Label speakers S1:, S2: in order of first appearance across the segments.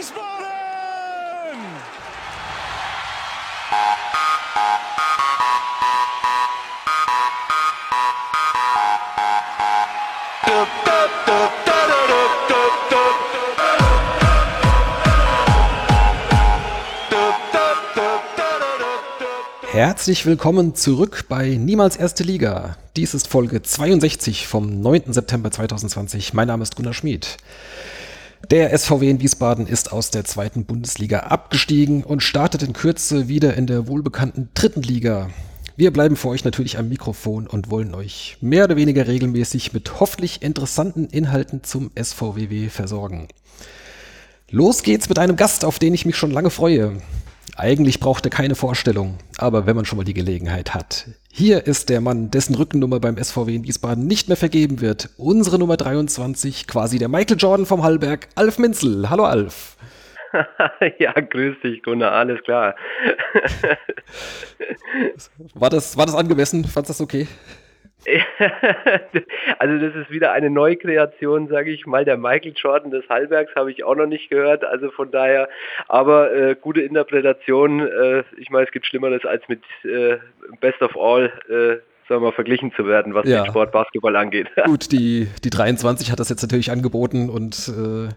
S1: Wiesbaden!
S2: Herzlich willkommen zurück bei Niemals Erste Liga. Dies ist Folge 62 vom 9. September 2020. Mein Name ist Gunnar Schmid. Der SVW in Wiesbaden ist aus der zweiten Bundesliga abgestiegen und startet in Kürze wieder in der wohlbekannten dritten Liga. Wir bleiben für euch natürlich am Mikrofon und wollen euch mehr oder weniger regelmäßig mit hoffentlich interessanten Inhalten zum SVWW versorgen. Los geht's mit einem Gast, auf den ich mich schon lange freue. Eigentlich braucht er keine Vorstellung, aber wenn man schon mal die Gelegenheit hat. Hier ist der Mann, dessen Rückennummer beim SVW in Wiesbaden nicht mehr vergeben wird. Unsere Nummer 23, quasi der Michael Jordan vom Hallberg, Alf Minzel. Hallo Alf.
S3: ja, grüß dich, Gunnar, alles klar.
S2: war, das, war das angemessen? Fandest du das okay?
S3: also das ist wieder eine Neukreation, sage ich mal. Der Michael Jordan des Hallbergs habe ich auch noch nicht gehört. Also von daher, aber äh, gute Interpretation. Äh, ich meine, es gibt Schlimmeres als mit äh, Best of All äh, sagen wir verglichen zu werden, was ja. den Sport Basketball angeht.
S2: Gut, die, die 23 hat das jetzt natürlich angeboten und äh,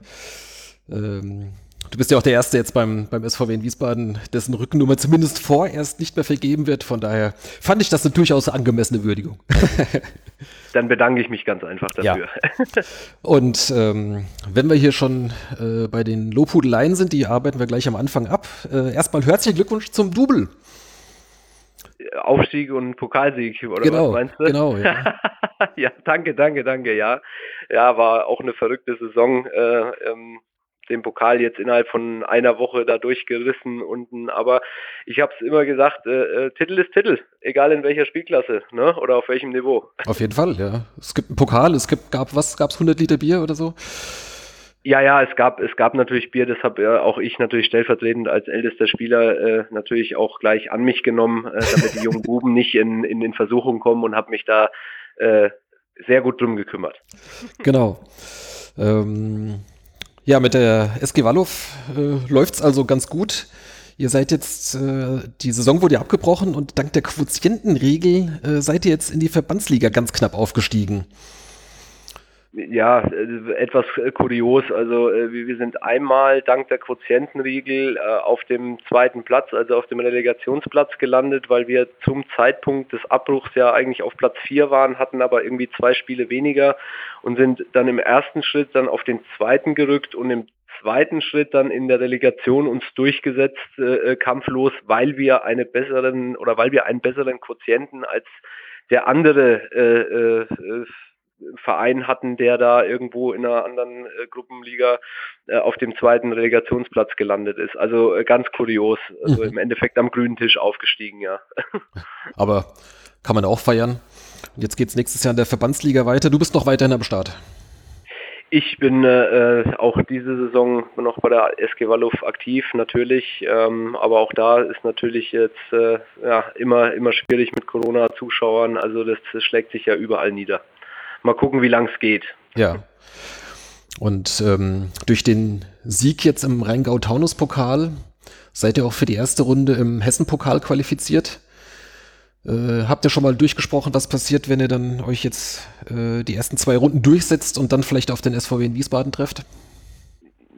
S2: ähm, Du bist ja auch der Erste jetzt beim, beim SVW in Wiesbaden, dessen Rückennummer zumindest vorerst nicht mehr vergeben wird. Von daher fand ich das eine durchaus angemessene Würdigung.
S3: Dann bedanke ich mich ganz einfach dafür.
S2: Ja. Und ähm, wenn wir hier schon äh, bei den Lobhudeleien sind, die arbeiten wir gleich am Anfang ab. Äh, erstmal herzlichen Glückwunsch zum Double.
S3: Aufstieg und Pokalsieg, oder
S2: genau,
S3: was meinst du?
S2: Genau, ja.
S3: ja, danke, danke, danke, ja. Ja, war auch eine verrückte Saison. Äh, ähm, den Pokal jetzt innerhalb von einer Woche da durchgerissen unten. Aber ich habe es immer gesagt, äh, äh, Titel ist Titel, egal in welcher Spielklasse ne? oder auf welchem Niveau.
S2: Auf jeden Fall, ja. Es gibt einen Pokal, es gibt, gab was, gab es 100 Liter Bier oder so?
S3: Ja, ja, es gab, es gab natürlich Bier, das habe ja auch ich natürlich stellvertretend als ältester Spieler äh, natürlich auch gleich an mich genommen, äh, damit die jungen Buben nicht in, in den Versuchung kommen und habe mich da äh, sehr gut drum gekümmert.
S2: Genau. Ähm, ja, mit der SG Wallow äh, läuft es also ganz gut. Ihr seid jetzt, äh, die Saison wurde ja abgebrochen und dank der Quotientenregel äh, seid ihr jetzt in die Verbandsliga ganz knapp aufgestiegen
S3: ja, äh, etwas kurios. Also äh, wir sind einmal dank der Quotientenregel äh, auf dem zweiten Platz, also auf dem Relegationsplatz gelandet, weil wir zum Zeitpunkt des Abbruchs ja eigentlich auf Platz 4 waren, hatten aber irgendwie zwei Spiele weniger und sind dann im ersten Schritt dann auf den zweiten gerückt und im zweiten Schritt dann in der Relegation uns durchgesetzt, äh, kampflos, weil wir eine besseren oder weil wir einen besseren Quotienten als der andere äh, äh, Verein hatten, der da irgendwo in einer anderen äh, Gruppenliga äh, auf dem zweiten Relegationsplatz gelandet ist. Also äh, ganz kurios. Also mhm. im Endeffekt am grünen Tisch aufgestiegen, ja.
S2: Aber kann man auch feiern. Jetzt geht es nächstes Jahr in der Verbandsliga weiter. Du bist noch weiterhin am Start.
S3: Ich bin äh, auch diese Saison noch bei der SG Wallow aktiv, natürlich. Ähm, aber auch da ist natürlich jetzt äh, ja, immer, immer schwierig mit Corona-Zuschauern. Also das schlägt sich ja überall nieder mal gucken, wie lang es geht.
S2: Ja. Und ähm, durch den Sieg jetzt im Rheingau-Taunus-Pokal seid ihr auch für die erste Runde im Hessen-Pokal qualifiziert. Äh, habt ihr schon mal durchgesprochen, was passiert, wenn ihr dann euch jetzt äh, die ersten zwei Runden durchsetzt und dann vielleicht auf den SVW in Wiesbaden trefft?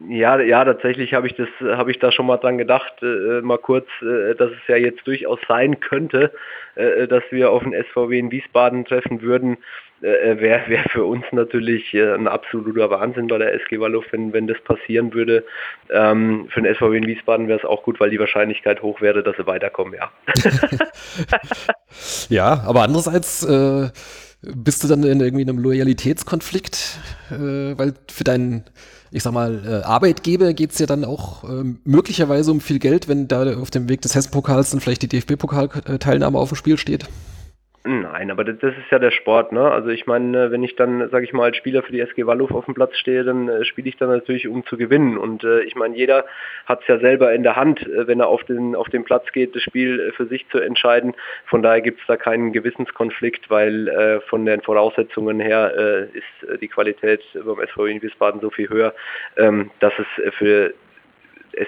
S3: Ja, ja, tatsächlich habe ich das, habe ich da schon mal dran gedacht, äh, mal kurz, äh, dass es ja jetzt durchaus sein könnte, äh, dass wir auf den SVW in Wiesbaden treffen würden. Äh, wäre wär für uns natürlich äh, ein absoluter Wahnsinn bei der SG Wallow, wenn, wenn das passieren würde. Ähm, für den SVW in Wiesbaden wäre es auch gut, weil die Wahrscheinlichkeit hoch wäre, dass sie weiterkommen, ja.
S2: ja, aber andererseits äh, bist du dann in irgendwie einem Loyalitätskonflikt, äh, weil für deinen ich sag mal, äh, Arbeitgeber geht es ja dann auch ähm, möglicherweise um viel Geld, wenn da auf dem Weg des Hessen-Pokals dann vielleicht die DFB-Pokal-Teilnahme auf dem Spiel steht?
S3: Nein, aber das, ist ja der Sport, ne? Also ich meine, wenn ich dann, sage ich mal, als Spieler für die SG Walluf auf dem Platz stehe, dann äh, spiele ich dann natürlich, um zu gewinnen. Und äh, ich meine, jeder hat es ja selber in der Hand, äh, wenn er auf den auf den Platz geht, das Spiel äh, für sich zu entscheiden. Von daher gibt es da keinen Gewissenskonflikt, weil von den Voraussetzungen her ist die Qualität beim SV in Wiesbaden so viel höher, ähm, dass es für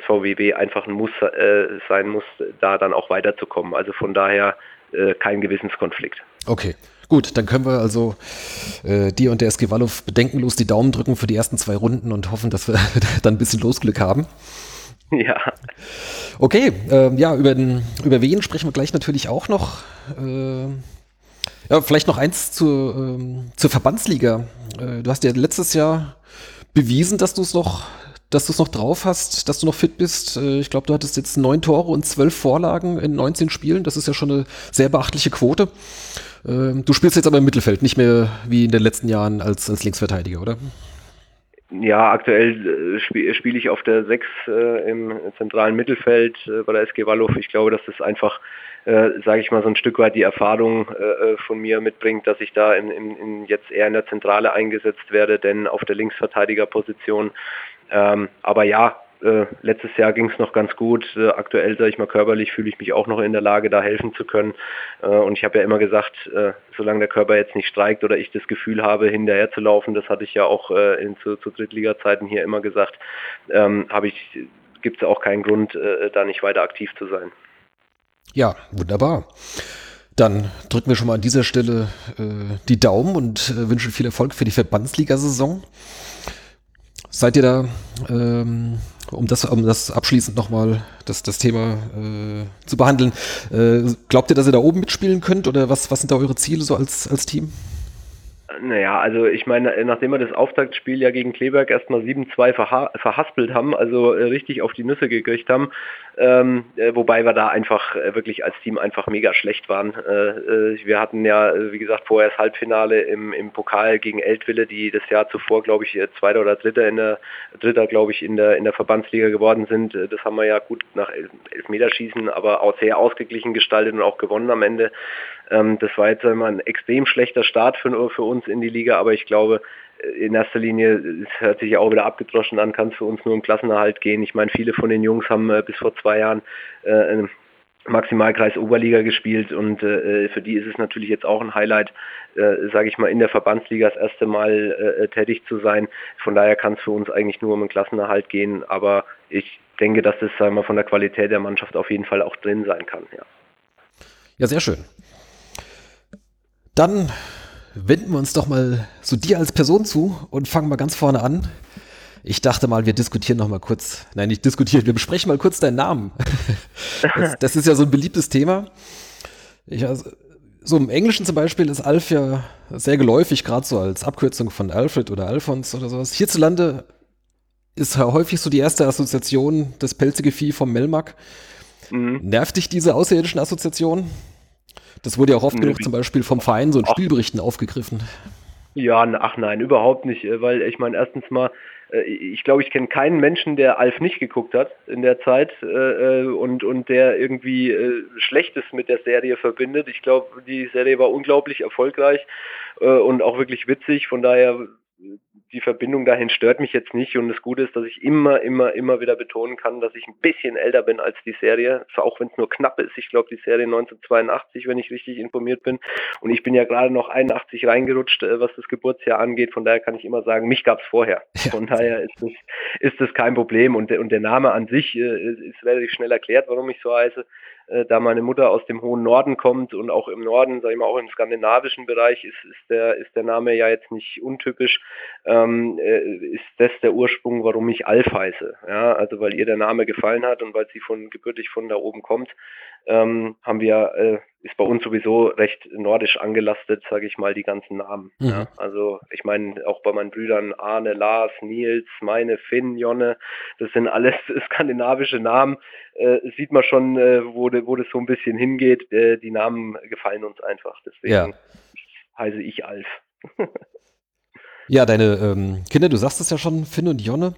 S3: SVWW einfach ein Muss sein muss, da dann auch weiterzukommen. Also von daher äh, kein Gewissenskonflikt.
S2: Okay. Gut, dann können wir also äh, dir und der SG Wallow bedenkenlos die Daumen drücken für die ersten zwei Runden und hoffen, dass wir dann ein bisschen Losglück haben.
S3: Ja.
S2: Okay, äh, ja, über, den, über wen sprechen wir gleich natürlich auch noch. Äh, ja, vielleicht noch eins zur, ähm, zur Verbandsliga. Äh, du hast ja letztes Jahr bewiesen, dass du es noch, dass du es noch drauf hast, dass du noch fit bist. Äh, ich glaube, du hattest jetzt neun Tore und zwölf Vorlagen in 19 Spielen. Das ist ja schon eine sehr beachtliche Quote. Ähm, du spielst jetzt aber im Mittelfeld, nicht mehr wie in den letzten Jahren als, als Linksverteidiger, oder?
S3: Ja, aktuell äh, spiele spiel ich auf der 6 äh, im zentralen Mittelfeld äh, bei der SG Wallow. Ich glaube, dass das einfach, äh, sage ich mal, so ein Stück weit die Erfahrung äh, äh, von mir mitbringt, dass ich da in, in, in jetzt eher in der Zentrale eingesetzt werde, denn auf der Linksverteidigerposition. Ähm, aber ja, äh, letztes Jahr ging es noch ganz gut. Äh, aktuell, sage ich mal, körperlich fühle ich mich auch noch in der Lage, da helfen zu können. Äh, und ich habe ja immer gesagt, äh, solange der Körper jetzt nicht streikt oder ich das Gefühl habe, hinterher zu laufen, das hatte ich ja auch äh, in, zu, zu Drittliga-Zeiten hier immer gesagt, ähm, habe ich, gibt es auch keinen Grund, äh, da nicht weiter aktiv zu sein.
S2: Ja, wunderbar. Dann drücken wir schon mal an dieser Stelle die Daumen und wünschen viel Erfolg für die Verbandsliga-Saison. Seid ihr da ähm, um das, um das abschließend nochmal das, das Thema äh, zu behandeln. Äh, glaubt ihr, dass ihr da oben mitspielen könnt oder was, was sind da eure Ziele so als, als Team?
S3: Naja, also ich meine, nachdem wir das Auftaktspiel ja gegen Kleberg erstmal 7-2 verha verhaspelt haben, also äh, richtig auf die Nüsse gekriegt haben, ähm, äh, wobei wir da einfach äh, wirklich als Team einfach mega schlecht waren. Äh, wir hatten ja, wie gesagt, vorher das Halbfinale im, im Pokal gegen Eltville, die das Jahr zuvor, glaube ich, Zweiter oder Dritter in der Dritter, glaube ich, in der in der Verbandsliga geworden sind. Das haben wir ja gut nach Elfmeterschießen, aber auch sehr ausgeglichen gestaltet und auch gewonnen am Ende. Ähm, das war jetzt einmal ein extrem schlechter Start für, für uns in die Liga, aber ich glaube, äh, in erster Linie, es hört sich ja auch wieder abgedroschen an, kann es für uns nur um Klassenerhalt gehen. Ich meine, viele von den Jungs haben äh, bis vor zwei Jahren äh, Maximalkreis Oberliga gespielt und äh, für die ist es natürlich jetzt auch ein Highlight, äh, sage ich mal, in der Verbandsliga das erste Mal äh, tätig zu sein. Von daher kann es für uns eigentlich nur um einen Klassenerhalt gehen, aber ich denke, dass das sagen wir, von der Qualität der Mannschaft auf jeden Fall auch drin sein kann. Ja,
S2: ja sehr schön. Dann wenden wir uns doch mal so dir als Person zu und fangen mal ganz vorne an. Ich dachte mal, wir diskutieren noch mal kurz. Nein, nicht diskutieren, wir besprechen mal kurz deinen Namen. Das, das ist ja so ein beliebtes Thema. Ich, also, so im Englischen zum Beispiel ist Alf ja sehr geläufig, gerade so als Abkürzung von Alfred oder Alphons oder sowas. Hierzulande ist häufig so die erste Assoziation das pelzige Vieh vom Melmac. Mhm. Nervt dich diese außerirdischen Assoziationen? Das wurde ja auch oft genug zum Beispiel vom Verein so in Spielberichten aufgegriffen.
S3: Ja, ach nein, überhaupt nicht, äh, weil ich meine, erstens mal, äh, ich glaube, ich kenne keinen Menschen, der Alf nicht geguckt hat in der Zeit äh, und, und der irgendwie Schlechtes mit der Serie verbindet. Ich glaube, die Serie war unglaublich erfolgreich und auch wirklich witzig. Von daher die Verbindung dahin stört mich jetzt nicht und das Gute ist, dass ich immer, immer, immer wieder betonen kann, dass ich ein bisschen älter bin als die Serie, auch wenn es nur knapp ist. Ich glaube, die Serie 1982, wenn ich richtig informiert bin. Und ich bin ja gerade noch 81 reingerutscht, äh, was das Geburtsjahr angeht. Von daher kann ich immer sagen, mich gab es vorher. Von daher ist das, ist das kein Problem. Und, und der Name an sich äh, ist relativ schnell erklärt, warum ich so heiße äh, da meine Mutter aus dem hohen Norden kommt und auch im Norden, sage ich mal, auch im skandinavischen Bereich ist, ist, der, ist der Name ja jetzt nicht untypisch, ähm, äh, ist das der Ursprung, warum ich Alf heiße. Ja, also weil ihr der Name gefallen hat und weil sie von gebürtig von da oben kommt, ähm, haben wir, äh, ist bei uns sowieso recht nordisch angelastet, sage ich mal, die ganzen Namen. Mhm. Ja, also ich meine, auch bei meinen Brüdern Arne, Lars, Nils, meine, Finn, Jonne, das sind alles skandinavische Namen. Äh, sieht man schon, äh, wo, de, wo das so ein bisschen hingeht. Äh, die Namen gefallen uns einfach. Deswegen ja. heiße ich Alf.
S2: ja, deine ähm, Kinder, du sagst es ja schon, Finn und Jonne.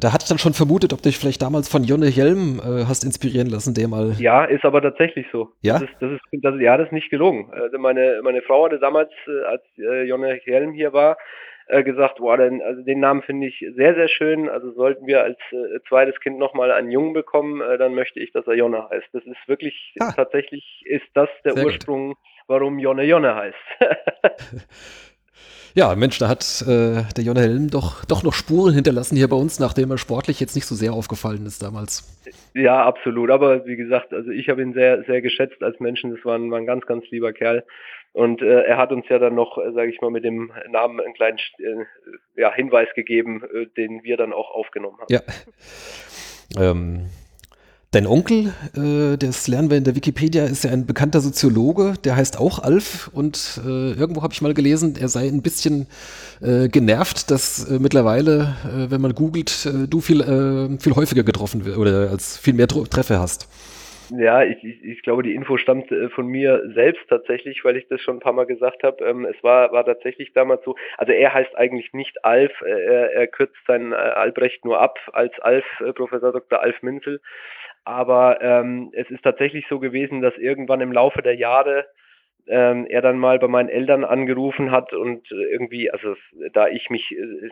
S2: Da hatte ich dann schon vermutet, ob du dich vielleicht damals von Jonne Helm äh, hast inspirieren lassen, der mal.
S3: Ja, ist aber tatsächlich so.
S2: Ja?
S3: Das ist, das ist, das, ja, das ist nicht gelungen. Also meine, meine Frau hatte damals, äh, als äh, Jonne Helm hier war, äh, gesagt, boah, den, also den Namen finde ich sehr, sehr schön. Also sollten wir als äh, zweites Kind nochmal einen Jungen bekommen, äh, dann möchte ich, dass er Jonne heißt. Das ist wirklich, ah. tatsächlich ist das der sehr Ursprung, gut. warum Jonne Jonne heißt.
S2: Ja, Mensch, da hat äh, der Jonah Helm doch, doch noch Spuren hinterlassen hier bei uns, nachdem er sportlich jetzt nicht so sehr aufgefallen ist damals.
S3: Ja, absolut. Aber wie gesagt, also ich habe ihn sehr, sehr geschätzt als Menschen. Das war ein, war ein ganz, ganz lieber Kerl. Und äh, er hat uns ja dann noch, äh, sage ich mal, mit dem Namen einen kleinen äh, ja, Hinweis gegeben, äh, den wir dann auch aufgenommen haben.
S2: Ja. Ähm, Dein Onkel, äh, das lernen wir in der Wikipedia, ist ja ein bekannter Soziologe, der heißt auch Alf und äh, irgendwo habe ich mal gelesen, er sei ein bisschen äh, genervt, dass äh, mittlerweile, äh, wenn man googelt, äh, du viel, viel häufiger getroffen wird oder als viel mehr Treffer hast.
S3: Ja, ich, ich, ich glaube, die Info stammt von mir selbst tatsächlich, weil ich das schon ein paar Mal gesagt habe. Ähm, es war, war tatsächlich damals so, also er heißt eigentlich nicht Alf, er, er kürzt sein Albrecht nur ab als Alf, Professor Dr. Alf Minzel. Aber ähm, es ist tatsächlich so gewesen, dass irgendwann im Laufe der Jahre ähm, er dann mal bei meinen Eltern angerufen hat und äh, irgendwie, also da ich mich äh,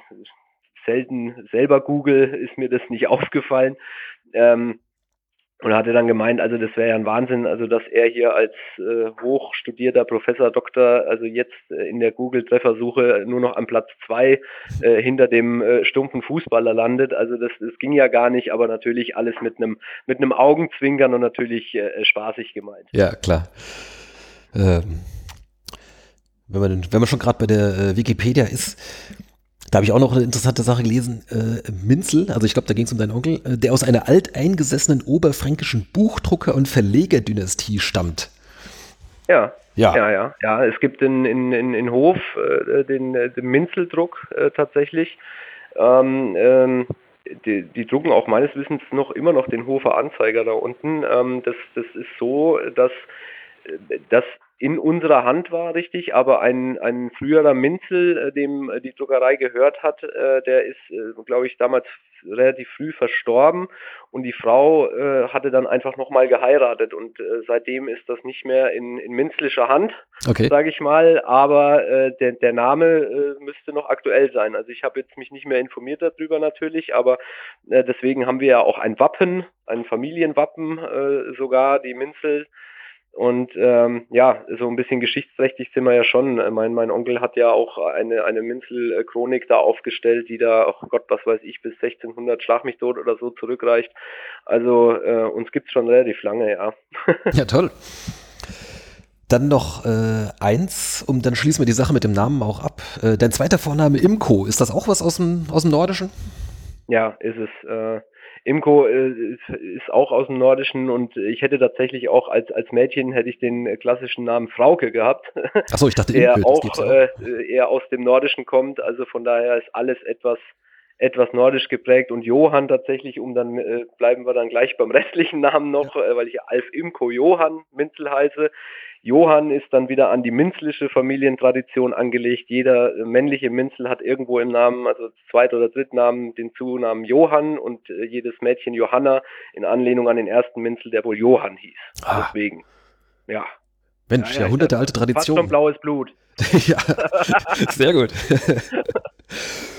S3: selten selber google, ist mir das nicht aufgefallen. Ähm, und hatte dann gemeint, also das wäre ja ein Wahnsinn, also dass er hier als äh, hochstudierter Professor, Doktor, also jetzt äh, in der Google-Treffersuche nur noch am Platz zwei äh, hinter dem äh, stumpfen Fußballer landet. Also das, das ging ja gar nicht, aber natürlich alles mit einem mit Augenzwinkern und natürlich äh, spaßig gemeint.
S2: Ja, klar. Ähm, wenn man wenn man schon gerade bei der äh, Wikipedia ist, da habe ich auch noch eine interessante Sache gelesen. Äh, Minzel, also ich glaube, da ging es um deinen Onkel, äh, der aus einer alteingesessenen oberfränkischen Buchdrucker- und Verlegerdynastie stammt.
S3: Ja. Ja, ja, ja. ja es gibt in, in, in, in Hof äh, den, äh, den Minzeldruck äh, tatsächlich. Ähm, ähm, die, die, drucken auch meines Wissens noch immer noch den Hofer Anzeiger da unten. Ähm, das, das ist so, dass, äh, dass in unserer Hand war, richtig, aber ein, ein früherer Minzel, äh, dem äh, die Druckerei gehört hat, äh, der ist, äh, glaube ich, damals relativ früh verstorben und die Frau äh, hatte dann einfach nochmal geheiratet und äh, seitdem ist das nicht mehr in, in minzlischer Hand, okay. sage ich mal, aber äh, der, der Name äh, müsste noch aktuell sein. Also ich habe jetzt mich nicht mehr informiert darüber natürlich, aber äh, deswegen haben wir ja auch ein Wappen, ein Familienwappen äh, sogar, die Minzel und ähm, ja, so ein bisschen geschichtsträchtig sind wir ja schon. Mein, mein Onkel hat ja auch eine, eine Minzel-Chronik da aufgestellt, die da, oh Gott, was weiß ich, bis 1600 Schlag mich tot oder so zurückreicht. Also äh, uns gibt's schon relativ lange, ja.
S2: Ja, toll. Dann noch äh, eins, und dann schließen wir die Sache mit dem Namen auch ab. Äh, dein zweiter Vorname Imko, ist das auch was aus dem, aus dem Nordischen?
S3: Ja, ist es. Äh, Imko äh, ist auch aus dem Nordischen und ich hätte tatsächlich auch als, als Mädchen hätte ich den klassischen Namen Frauke gehabt.
S2: Achso, ich dachte,
S3: der Imke, auch, äh, eher aus dem Nordischen kommt. Also von daher ist alles etwas etwas nordisch geprägt und Johann tatsächlich, um dann äh, bleiben wir dann gleich beim restlichen Namen noch, äh, weil ich Alf Imko Johann Minzel heiße. Johann ist dann wieder an die minzlische Familientradition angelegt. Jeder männliche Minzel hat irgendwo im Namen, also Zweit- oder Drittnamen, den Zunamen Johann und äh, jedes Mädchen Johanna in Anlehnung an den ersten Minzel, der wohl Johann hieß. Ah. Deswegen, ja.
S2: Mensch, ja, ja, Jahrhunderte alte Tradition. Fast
S3: schon blaues Blut.
S2: ja, sehr gut.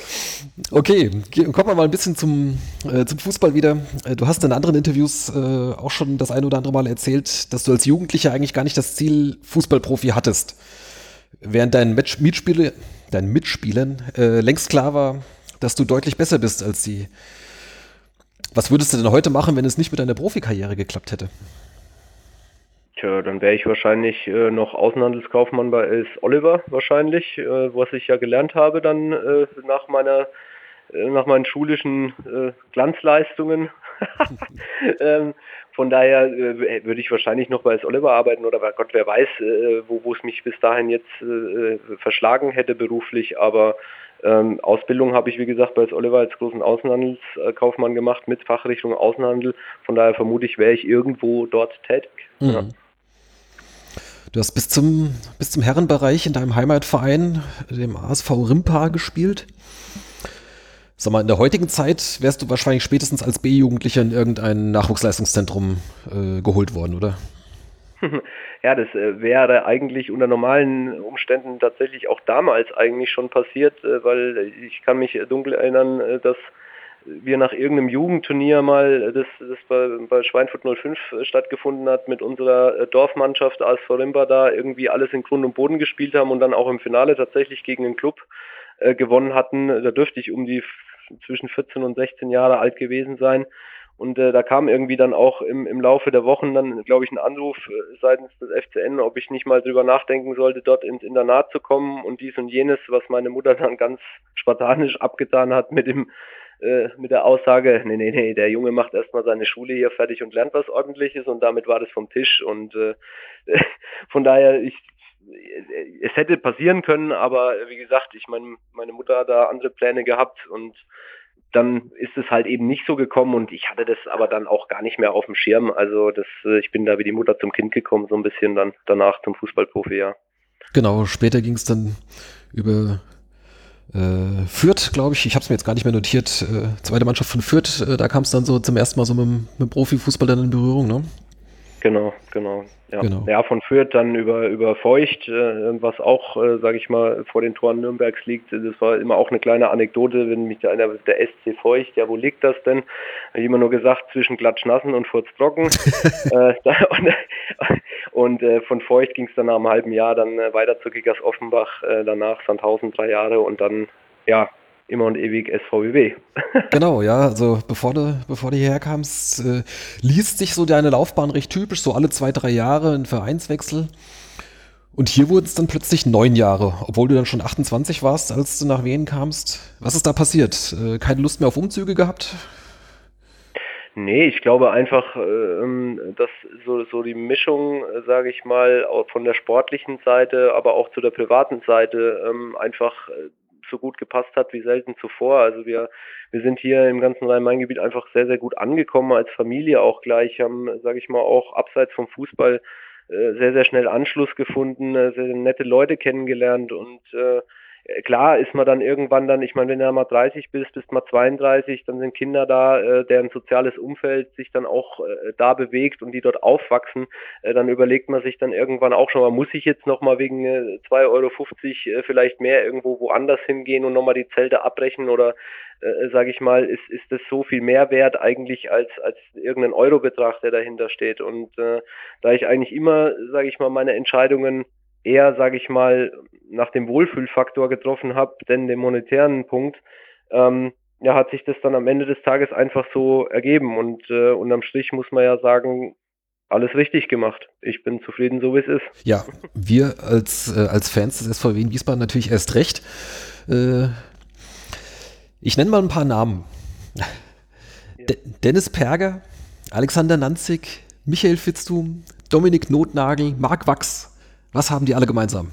S2: Okay, kommen wir mal ein bisschen zum, äh, zum Fußball wieder. Äh, du hast in anderen Interviews äh, auch schon das ein oder andere Mal erzählt, dass du als Jugendlicher eigentlich gar nicht das Ziel Fußballprofi hattest. Während deinen Match Mitspiele, deinen Mitspielern äh, längst klar war, dass du deutlich besser bist als sie. Was würdest du denn heute machen, wenn es nicht mit deiner Profikarriere geklappt hätte?
S3: Tja, dann wäre ich wahrscheinlich äh, noch Außenhandelskaufmann bei Els Oliver wahrscheinlich, äh, was ich ja gelernt habe dann äh, nach meiner äh, nach meinen schulischen äh, Glanzleistungen. ähm, von daher äh, würde ich wahrscheinlich noch bei Els Oliver arbeiten oder bei Gott wer weiß, wo, wo es mich bis dahin jetzt verschlagen hätte beruflich, aber ähm, Ausbildung habe ich, wie gesagt, bei Oliver als großen Außenhandelskaufmann gemacht mit Fachrichtung Außenhandel. Von daher vermute ich, wäre ich irgendwo dort tätig. Mhm. Ja.
S2: Du hast bis zum, bis zum Herrenbereich in deinem Heimatverein, dem ASV Rimpa, gespielt. Sag mal, in der heutigen Zeit wärst du wahrscheinlich spätestens als B-Jugendlicher in irgendein Nachwuchsleistungszentrum äh, geholt worden, oder?
S3: Ja, das äh, wäre eigentlich unter normalen Umständen tatsächlich auch damals eigentlich schon passiert, äh, weil ich kann mich dunkel erinnern, äh, dass wir nach irgendeinem Jugendturnier mal, das, das bei, bei Schweinfurt 05 stattgefunden hat, mit unserer Dorfmannschaft als Rimba da irgendwie alles in Grund und Boden gespielt haben und dann auch im Finale tatsächlich gegen den Club äh, gewonnen hatten. Da dürfte ich um die zwischen 14 und 16 Jahre alt gewesen sein. Und äh, da kam irgendwie dann auch im, im Laufe der Wochen dann, glaube ich, ein Anruf äh, seitens des FCN, ob ich nicht mal drüber nachdenken sollte, dort ins Internat zu kommen und dies und jenes, was meine Mutter dann ganz spartanisch abgetan hat mit dem äh, mit der Aussage, nee, nee, nee, der Junge macht erstmal seine Schule hier fertig und lernt was ordentliches und damit war das vom Tisch und äh, von daher, ich, es hätte passieren können, aber wie gesagt, ich meine, meine Mutter hat da andere Pläne gehabt und dann ist es halt eben nicht so gekommen und ich hatte das aber dann auch gar nicht mehr auf dem Schirm. Also das, äh, ich bin da wie die Mutter zum Kind gekommen, so ein bisschen dann danach zum Fußballprofi, ja.
S2: Genau, später ging es dann über äh, Fürth, glaube ich, ich habe es mir jetzt gar nicht mehr notiert, äh, zweite Mannschaft von Fürth, äh, da kam es dann so zum ersten Mal so mit, mit Profifußball dann in Berührung, ne?
S3: Genau, genau. Ja, genau. ja von Fürth dann über, über Feucht, äh, was auch, äh, sage ich mal, vor den Toren Nürnbergs liegt. Das war immer auch eine kleine Anekdote, wenn mich da einer, der SC Feucht, ja, wo liegt das denn? Habe ich immer nur gesagt, zwischen Glatschnassen und Furztrocken. äh, und und äh, von Feucht ging es dann nach einem halben Jahr dann äh, weiter zu Kickers Offenbach, äh, danach Sandhausen drei Jahre und dann, ja, immer und ewig SVW.
S2: genau, ja, also bevor du, bevor du hierher kamst, äh, liest sich so deine Laufbahn recht typisch, so alle zwei, drei Jahre ein Vereinswechsel. Und hier wurden es dann plötzlich neun Jahre, obwohl du dann schon 28 warst, als du nach Wien kamst. Was ist da passiert? Äh, keine Lust mehr auf Umzüge gehabt?
S3: Nee, ich glaube einfach, ähm, dass so, so die Mischung, äh, sage ich mal, von der sportlichen Seite, aber auch zu der privaten Seite ähm, einfach äh, so gut gepasst hat wie selten zuvor. Also wir, wir sind hier im ganzen Rhein-Main-Gebiet einfach sehr, sehr gut angekommen als Familie auch gleich, haben, sage ich mal, auch abseits vom Fußball äh, sehr, sehr schnell Anschluss gefunden, äh, sehr nette Leute kennengelernt und äh, äh, klar ist man dann irgendwann dann, ich meine, wenn du mal 30 bist, bist mal 32, dann sind Kinder da, äh, deren soziales Umfeld sich dann auch äh, da bewegt und die dort aufwachsen, äh, dann überlegt man sich dann irgendwann auch schon mal, muss ich jetzt nochmal wegen äh, 2,50 Euro äh, vielleicht mehr irgendwo woanders hingehen und nochmal die Zelte abbrechen oder äh, sage ich mal, ist, ist das so viel mehr wert eigentlich als, als irgendein Eurobetrag, der dahinter steht. Und äh, da ich eigentlich immer, sage ich mal, meine Entscheidungen eher, sage ich mal, nach dem Wohlfühlfaktor getroffen habe, denn dem monetären Punkt, ähm, ja, hat sich das dann am Ende des Tages einfach so ergeben. Und äh, unterm Strich muss man ja sagen, alles richtig gemacht. Ich bin zufrieden, so wie es ist.
S2: Ja, wir als, äh, als Fans des SVW in Wiesbaden natürlich erst recht. Äh, ich nenne mal ein paar Namen. Ja. De Dennis Perger, Alexander Nanzig, Michael Fitztum, Dominik Notnagel, Marc Wachs, was haben die alle gemeinsam?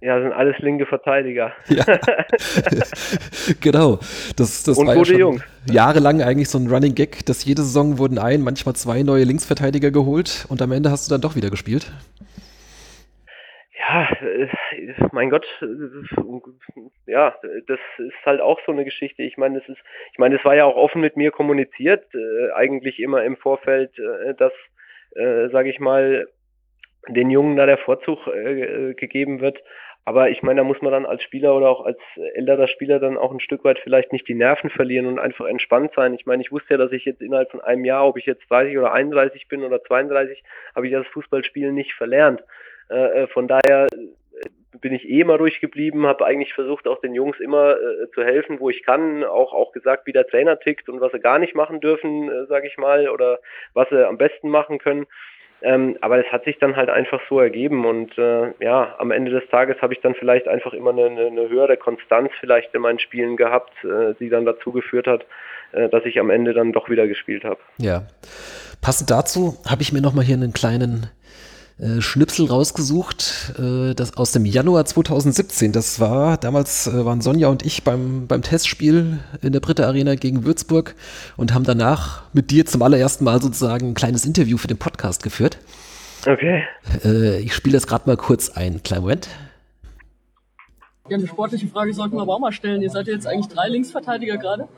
S3: Ja, sind alles linke Verteidiger. Ja.
S2: genau. Das, das
S3: Und war gute ja Jungs.
S2: Jahrelang eigentlich so ein Running Gag, dass jede Saison wurden ein, manchmal zwei neue Linksverteidiger geholt und am Ende hast du dann doch wieder gespielt.
S3: Ja, äh, mein Gott, ja, das ist halt auch so eine Geschichte. Ich meine, das ist, ich meine, es war ja auch offen mit mir kommuniziert, äh, eigentlich immer im Vorfeld, äh, dass, äh, sage ich mal, den Jungen da der Vorzug äh, gegeben wird. Aber ich meine, da muss man dann als Spieler oder auch als älterer Spieler dann auch ein Stück weit vielleicht nicht die Nerven verlieren und einfach entspannt sein. Ich meine, ich wusste ja, dass ich jetzt innerhalb von einem Jahr, ob ich jetzt 30 oder 31 bin oder 32, habe ich das Fußballspielen nicht verlernt. Äh, äh, von daher äh, bin ich eh immer ruhig geblieben, habe eigentlich versucht, auch den Jungs immer äh, zu helfen, wo ich kann, auch auch gesagt, wie der Trainer tickt und was sie gar nicht machen dürfen, äh, sage ich mal, oder was sie am besten machen können. Ähm, aber es hat sich dann halt einfach so ergeben und äh, ja, am Ende des Tages habe ich dann vielleicht einfach immer eine, eine, höhere Konstanz vielleicht in meinen Spielen gehabt, äh, die dann dazu geführt hat, äh, dass ich am Ende dann doch wieder gespielt habe.
S2: Ja. Passend dazu habe ich mir nochmal hier einen kleinen äh, Schnipsel rausgesucht, äh, das aus dem Januar 2017. Das war, damals äh, waren Sonja und ich beim, beim Testspiel in der Britta Arena gegen Würzburg und haben danach mit dir zum allerersten Mal sozusagen ein kleines Interview für den Podcast geführt.
S3: Okay.
S2: Äh, ich spiele das gerade mal kurz ein. Kleinen Moment.
S1: Ja, eine sportliche Frage sollten wir aber auch mal stellen. Ihr seid jetzt eigentlich drei Linksverteidiger gerade.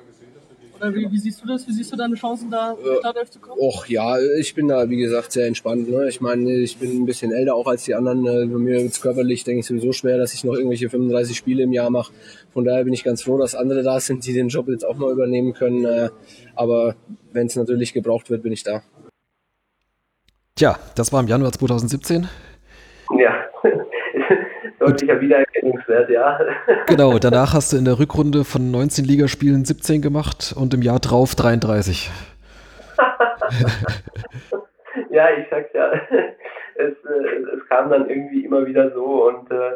S1: Oder wie, wie, siehst du das? Wie siehst du deine Chancen, da in die Startelf zu kommen?
S4: Och ja, ich bin da, wie gesagt, sehr entspannt. Ne? Ich meine, ich bin ein bisschen älter auch als die anderen. Äh, bei mir ist körperlich, denke ich, sowieso schwer, dass ich noch irgendwelche 35 Spiele im Jahr mache. Von daher bin ich ganz froh, dass andere da sind, die den Job jetzt auch mal übernehmen können. Äh, aber wenn es natürlich gebraucht wird, bin ich da.
S2: Tja, das war im Januar 2017.
S3: Deutlicher Wiedererkennungswert, ja.
S2: Genau, danach hast du in der Rückrunde von 19 Ligaspielen 17 gemacht und im Jahr drauf 33.
S3: ja, ich sag's ja. Es, äh, es kam dann irgendwie immer wieder so und äh,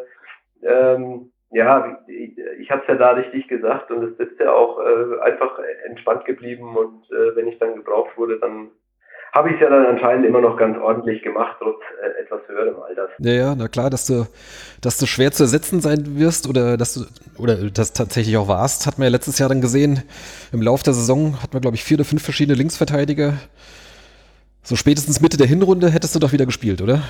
S3: ähm, ja, ich, ich habe es ja da richtig gesagt und es ist ja auch äh, einfach entspannt geblieben und äh, wenn ich dann gebraucht wurde, dann habe ich es ja dann anscheinend immer noch ganz ordentlich gemacht, trotz äh, etwas höherem Alter.
S2: Ja, ja, na klar, dass du, dass du schwer zu ersetzen sein wirst oder dass du, oder das tatsächlich auch warst, hat man ja letztes Jahr dann gesehen. Im Laufe der Saison hat man, glaube ich, vier oder fünf verschiedene Linksverteidiger. So spätestens Mitte der Hinrunde hättest du doch wieder gespielt, oder?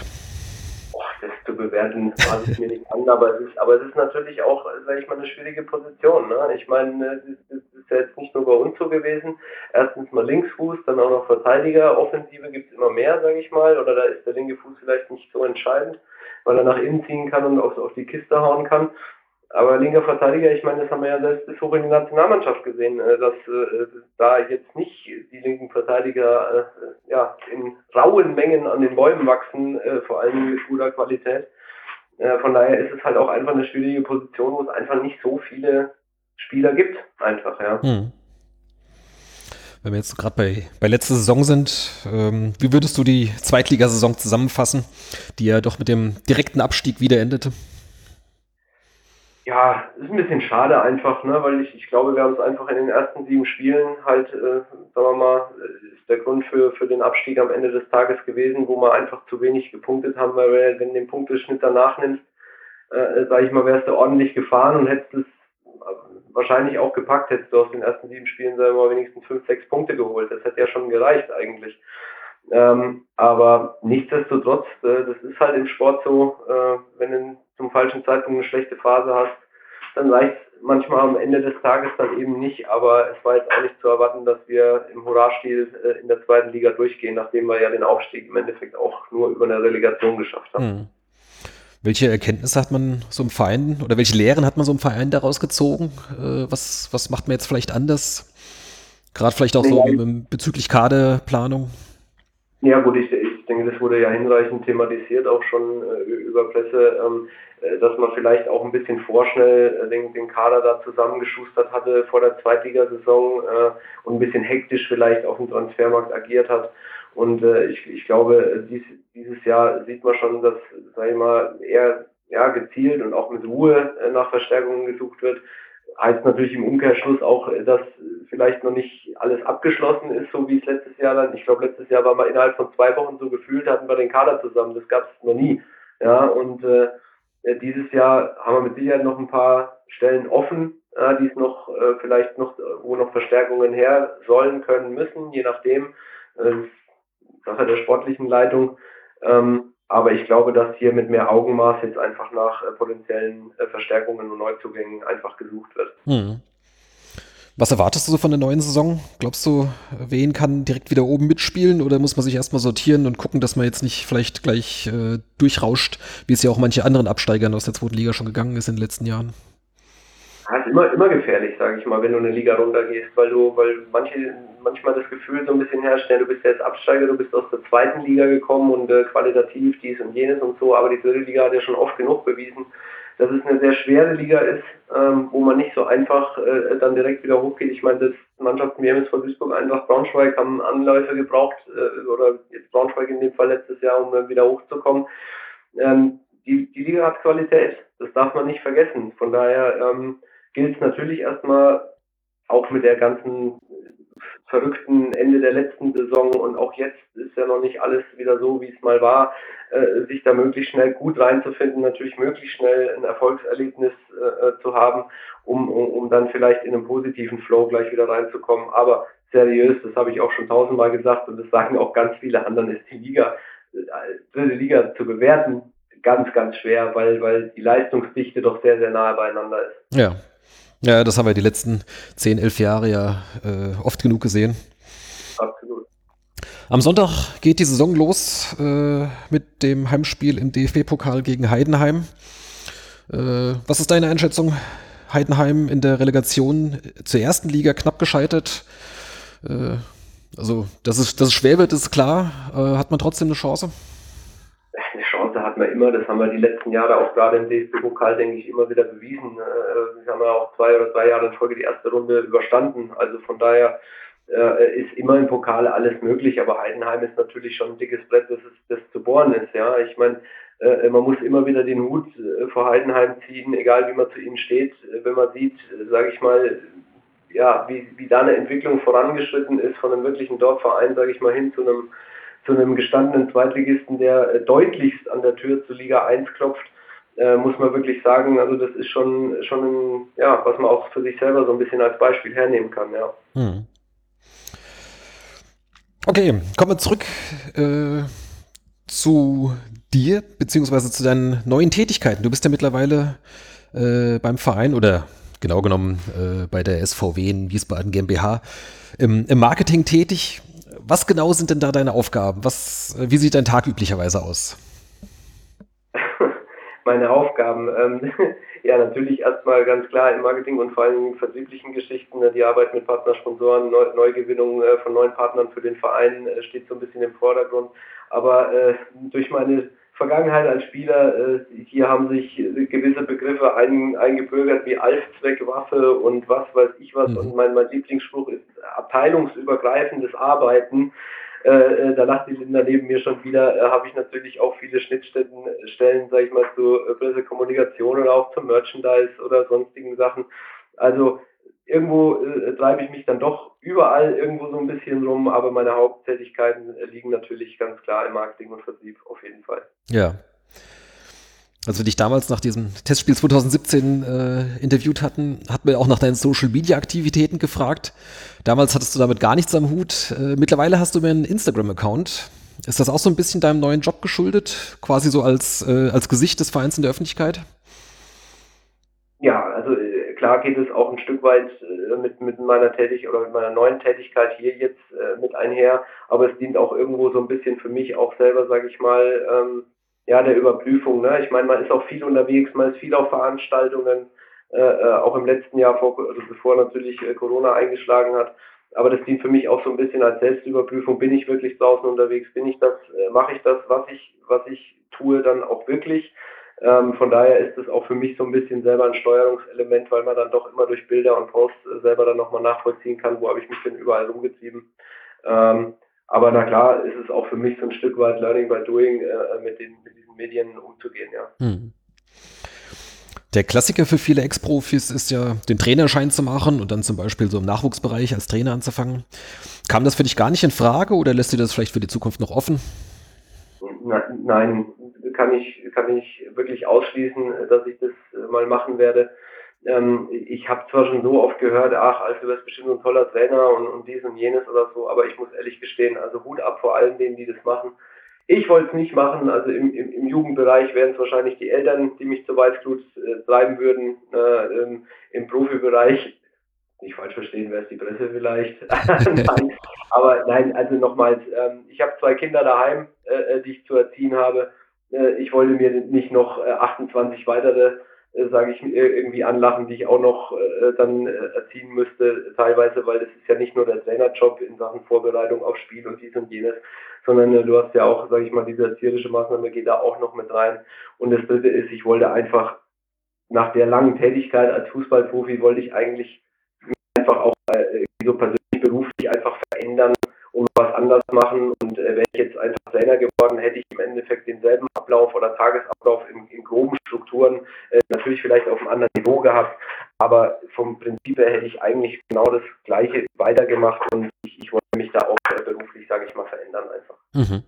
S3: Bewerten, maße ich mir nicht an, aber es ist, aber es ist natürlich auch, sage ich mal, eine schwierige Position. Ne? Ich meine, es ist ja jetzt nicht nur bei uns so gewesen. Erstens mal Linksfuß, dann auch noch Verteidiger. Offensive gibt es immer mehr, sage ich mal, oder da ist der linke Fuß vielleicht nicht so entscheidend, weil er nach innen ziehen kann und auf, auf die Kiste hauen kann. Aber linker Verteidiger, ich meine, das haben wir ja selbst bis hoch in die Nationalmannschaft gesehen, äh, dass äh, da jetzt nicht die linken Verteidiger äh, ja, in rauen Mengen an den Bäumen wachsen, äh, vor allem mit guter Qualität. Äh, von daher ist es halt auch einfach eine schwierige Position, wo es einfach nicht so viele Spieler gibt, einfach, ja. Hm.
S2: Wenn wir jetzt gerade bei, bei letzter Saison sind, ähm, wie würdest du die Zweitligasaison zusammenfassen, die ja doch mit dem direkten Abstieg wieder endete?
S3: Ja, ist ein bisschen schade einfach, ne, weil ich, ich glaube, wir haben es einfach in den ersten sieben Spielen halt, äh, sagen wir mal, ist der Grund für, für den Abstieg am Ende des Tages gewesen, wo wir einfach zu wenig gepunktet haben, weil wenn du den Punkteschnitt danach nimmst, äh, sage ich mal, wärst du ordentlich gefahren und hättest es wahrscheinlich auch gepackt, hättest du aus den ersten sieben Spielen, sagen wir mal, wenigstens fünf, sechs Punkte geholt. Das hätte ja schon gereicht eigentlich. Ähm, aber nichtsdestotrotz, äh, das ist halt im Sport so, äh, wenn du zum falschen Zeitpunkt eine schlechte Phase hast, dann reicht manchmal am Ende des Tages dann eben nicht. Aber es war jetzt auch nicht zu erwarten, dass wir im Hurra-Stil äh, in der zweiten Liga durchgehen, nachdem wir ja den Aufstieg im Endeffekt auch nur über eine Relegation geschafft haben. Hm.
S2: Welche Erkenntnisse hat man so im Verein oder welche Lehren hat man so im Verein daraus gezogen? Äh, was, was macht man jetzt vielleicht anders? Gerade vielleicht auch so bezüglich Kaderplanung?
S3: Ja gut, ich, ich denke, das wurde ja hinreichend thematisiert, auch schon äh, über Presse, ähm, äh, dass man vielleicht auch ein bisschen vorschnell äh, den, den Kader da zusammengeschustert hatte vor der Zweitligasaison äh, und ein bisschen hektisch vielleicht auf dem Transfermarkt agiert hat. Und äh, ich, ich glaube, dies, dieses Jahr sieht man schon, dass, sag ich mal, eher ja, gezielt und auch mit Ruhe äh, nach Verstärkungen gesucht wird heißt natürlich im Umkehrschluss auch, dass vielleicht noch nicht alles abgeschlossen ist, so wie es letztes Jahr dann, ich glaube letztes Jahr war mal innerhalb von zwei Wochen so gefühlt, hatten wir den Kader zusammen, das gab es noch nie. Ja, und äh, dieses Jahr haben wir mit Sicherheit noch ein paar Stellen offen, äh, die es noch äh, vielleicht noch, wo noch Verstärkungen her sollen können müssen, je nachdem, äh, Sache der sportlichen Leitung. Ähm, aber ich glaube, dass hier mit mehr Augenmaß jetzt einfach nach äh, potenziellen äh, Verstärkungen und Neuzugängen einfach gesucht wird. Hm.
S2: Was erwartest du so von der neuen Saison? Glaubst du, wen kann direkt wieder oben mitspielen oder muss man sich erstmal sortieren und gucken, dass man jetzt nicht vielleicht gleich äh, durchrauscht, wie es ja auch manche anderen Absteigern aus der zweiten Liga schon gegangen ist in den letzten Jahren?
S3: Das ist immer, immer gefährlich, sage ich mal, wenn du eine Liga runtergehst, weil du, weil manche manchmal das Gefühl so ein bisschen herstellen, du bist jetzt Absteiger, du bist aus der zweiten Liga gekommen und äh, qualitativ dies und jenes und so, aber die dritte Liga hat ja schon oft genug bewiesen, dass es eine sehr schwere Liga ist, ähm, wo man nicht so einfach äh, dann direkt wieder hochgeht. Ich meine, das Mannschaften wie MSV Duisburg, Eintracht Braunschweig haben Anläufe gebraucht, äh, oder jetzt Braunschweig in dem Fall letztes Jahr, um dann wieder hochzukommen. Ähm, die, die Liga hat Qualität, das darf man nicht vergessen. Von daher ähm, gilt es natürlich erstmal auch mit der ganzen verrückten Ende der letzten Saison und auch jetzt ist ja noch nicht alles wieder so, wie es mal war, äh, sich da möglichst schnell gut reinzufinden, natürlich möglichst schnell ein Erfolgserlebnis äh, zu haben, um, um, um dann vielleicht in einen positiven Flow gleich wieder reinzukommen. Aber seriös, das habe ich auch schon tausendmal gesagt und das sagen auch ganz viele anderen, ist die Liga, äh, dritte Liga zu bewerten, ganz, ganz schwer, weil, weil die Leistungsdichte doch sehr, sehr nahe beieinander ist.
S2: Ja, Ja, das haben wir die letzten 10, 11 Jahre ja äh, oft genug gesehen.
S3: Absolut.
S2: Am Sonntag geht die Saison los äh, mit dem Heimspiel im DFB-Pokal gegen Heidenheim. Äh, was ist deine Einschätzung? Heidenheim in der Relegation zur ersten Liga knapp gescheitert. Äh, also, dass es, dass es schwer wird, ist klar. Äh, hat man trotzdem eine Chance?
S3: Eine Chance hat man immer. Das haben wir die letzten Jahre auch gerade im DFB-Pokal, denke ich, immer wieder bewiesen. Äh, wir haben ja auch zwei oder drei Jahre in Folge die erste Runde überstanden. Also von daher äh, ist immer im Pokal alles möglich. Aber Heidenheim ist natürlich schon ein dickes Brett, das, ist, das zu bohren ist. Ja, ich meine, äh, man muss immer wieder den Hut vor Heidenheim ziehen, egal wie man zu ihnen steht. Wenn man sieht, sage ich mal, ja, wie, wie da eine Entwicklung vorangeschritten ist von einem wirklichen Dorfverein, sage ich mal, hin zu einem, zu einem gestandenen Zweitligisten, der deutlichst an der Tür zur Liga 1 klopft, äh, muss man wirklich sagen, also das ist schon, schon ein, ja, was man auch für sich selber so ein bisschen als Beispiel hernehmen kann, ja. Hm.
S2: Okay, kommen wir zurück äh, zu dir, beziehungsweise zu deinen neuen Tätigkeiten. Du bist ja mittlerweile äh, beim Verein oder genau genommen äh, bei der SVW in Wiesbaden GmbH im, im, Marketing tätig. Was genau sind denn da deine Aufgaben? Was, wie sieht dein Tag üblicherweise aus?
S3: Meine Aufgaben, ähm, ja natürlich erstmal ganz klar im Marketing und vor allem vertrieblichen Geschichten. Ne, die Arbeit mit Partnersponsoren, Neu Neugewinnung äh, von neuen Partnern für den Verein äh, steht so ein bisschen im Vordergrund. Aber äh, durch meine Vergangenheit als Spieler, äh, hier haben sich gewisse Begriffe ein, eingebürgert wie Alfzweckwaffe und was weiß ich was. Mhm. Und mein, mein Lieblingsspruch ist abteilungsübergreifendes Arbeiten. Äh, äh da lacht die Linda neben mir schon wieder, äh, habe ich natürlich auch viele Schnittstellen, Stellen, sage ich mal, zur äh, Pressekommunikation oder auch zum Merchandise oder sonstigen Sachen. Also irgendwo äh, treibe ich mich dann doch überall irgendwo so ein bisschen rum, aber meine Haupttätigkeiten äh, liegen natürlich ganz klar im Marketing und Vertrieb auf jeden Fall.
S2: Ja. Als wir dich damals nach diesem Testspiel 2017 äh, interviewt hatten, hatten wir auch nach deinen Social Media Aktivitäten gefragt. Damals hattest du damit gar nichts am Hut. Äh, mittlerweile hast du mir einen Instagram-Account. Ist das auch so ein bisschen deinem neuen Job geschuldet? Quasi so als, äh, als Gesicht des Vereins in der Öffentlichkeit?
S3: Ja, klar geht es auch ein Stück weit äh, mit, mit meiner Tätigkeit oder mit meiner neuen Tätigkeit hier jetzt äh, mit einher, aber es dient auch irgendwo so ein bisschen für mich auch selber, sage ich mal, ähm, ja, der Überprüfung. Ne? Ich meine, man ist auch viel unterwegs, man ist viel auf Veranstaltungen, äh, äh auch im letzten Jahr, vor, also bevor natürlich äh, Corona eingeschlagen hat. Aber das dient für mich auch so ein bisschen als Selbstüberprüfung. Bin ich wirklich draußen unterwegs? Bin ich das? Mache ich das, was ich, was ich tue, dann auch wirklich? Ähm, von daher ist es auch für mich so ein bisschen selber ein Steuerungselement, weil man dann doch immer durch Bilder und Posts äh, selber dann nochmal nachvollziehen kann, wo habe ich mich denn überall rumgetrieben. Ähm, aber na klar, ist es auch für mich so ein Stück weit Learning by Doing, äh, mit, den, mit diesen Medien umzugehen, ja. Hm.
S2: Der Klassiker für viele Ex-Profis ist ja, den Trainerschein zu machen und dann zum Beispiel so im Nachwuchsbereich als Trainer anzufangen. Kam das für dich gar nicht in Frage oder lässt dir das vielleicht für die Zukunft noch offen?
S3: Nein, kann ich, kann ich wirklich ausschließen, dass ich das äh, mal machen werde. Ähm, ich habe zwar schon so oft gehört, ach, also du bist bestimmt ein toller Trainer und, und dies und jenes oder so, aber ich muss ehrlich gestehen, also Hut ab vor allen denen, die das machen. Ich wollte es nicht machen, also im, im, im Jugendbereich wären es wahrscheinlich die Eltern, die mich zur Weißglut äh, treiben würden. Äh, im, Im Profibereich, nicht falsch verstehen, wäre es die Presse vielleicht. nein, aber nein, also nochmals, ähm, ich habe zwei Kinder daheim, äh, äh die ich zu erziehen habe äh, ich wollte mir nicht noch 28 äh, weitere, äh, sage ich, irgendwie anlachen, die ich auch noch dann erziehen müsste, teilweise, weil das ist ja nicht nur der Trainerjob in Sachen Vorbereitung auf Spiel und dies und jenes, sondern du hast ja auch, sage ich mal, diese erzieherische Maßnahme geht da auch noch mit rein. Und das dritte ist, ich wollte einfach nach der langen Tätigkeit als Fußballprofi wollte ich eigentlich einfach auch so persönlich beruflich einfach verändern und was anders machen. Und äh, wäre ich jetzt einfach Trainer geworden, hätte ich im Endeffekt denselben Ablauf oder Tagesablauf in, in groben Strukturen äh, natürlich vielleicht auf einem anderen Niveau gehabt. Aber vom Prinzip her hätte ich eigentlich genau das Gleiche weitergemacht und ich, ich wollte mich da auch äh, beruflich, sage ich mal, verändern einfach. Mhm.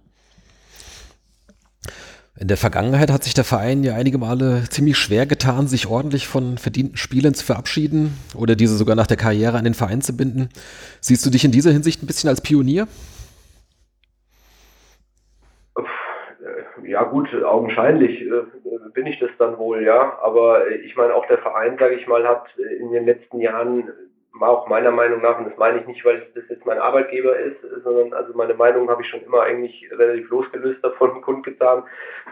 S2: In der Vergangenheit hat sich der Verein ja einige Male ziemlich schwer getan, sich ordentlich von verdienten Spielern zu verabschieden oder diese sogar nach der Karriere an den Verein zu binden. Siehst du dich in dieser Hinsicht ein bisschen als Pionier?
S3: Ja gut, augenscheinlich äh, bin ich das dann wohl, ja. Aber ich meine, auch der Verein, sage ich mal, hat in den letzten Jahren war auch meiner Meinung nach, und das meine ich nicht, weil das jetzt mein Arbeitgeber ist, sondern also meine Meinung habe ich schon immer eigentlich relativ losgelöst davon kundgetan.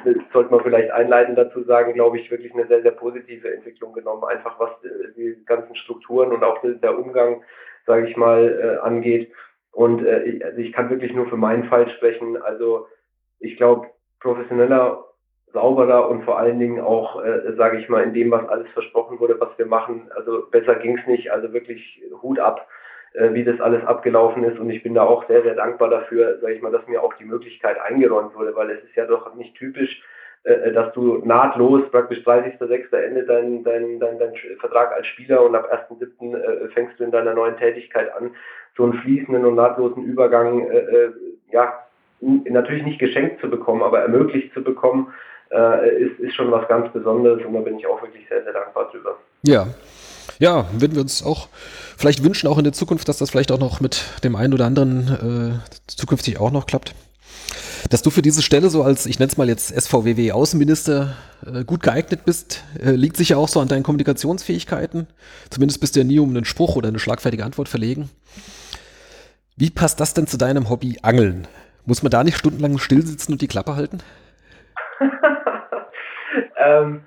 S3: Das sollte man vielleicht einleitend dazu sagen, glaube ich, wirklich eine sehr, sehr positive Entwicklung genommen, einfach was äh, die ganzen Strukturen und auch der Umgang, sage ich mal, äh, angeht. Und äh, also ich kann wirklich nur für meinen Fall sprechen. Also ich glaube, professioneller sauberer und vor allen Dingen auch, äh, sage ich mal, in dem, was alles versprochen wurde, was wir machen. Also besser ging es nicht. Also wirklich Hut ab, äh, wie das alles abgelaufen ist. Und ich bin da auch sehr, sehr dankbar dafür, sage ich mal, dass mir auch die Möglichkeit eingeräumt wurde, weil es ist ja doch nicht typisch, äh, dass du nahtlos praktisch 30.06. Ende dein, dein, dein, dein Vertrag als Spieler und ab 1.07. Äh, fängst du in deiner neuen Tätigkeit an, so einen fließenden und nahtlosen Übergang, äh, äh ja, natürlich nicht geschenkt zu bekommen, aber ermöglicht zu bekommen äh, ist, ist schon was ganz Besonderes und da bin ich auch wirklich sehr, sehr dankbar drüber.
S2: Ja. Ja, würden wir uns auch vielleicht wünschen, auch in der Zukunft, dass das vielleicht auch noch mit dem einen oder anderen äh, zukünftig auch noch klappt. Dass du für diese Stelle so als, ich nenne es mal jetzt SVWW Außenminister, äh, gut geeignet bist, äh, liegt sicher auch so an deinen Kommunikationsfähigkeiten. Zumindest bist du ja nie um einen Spruch oder eine schlagfertige Antwort verlegen. Wie passt das denn zu deinem Hobby Angeln? Muss man da nicht stundenlang still sitzen und die Klappe halten?
S3: ähm,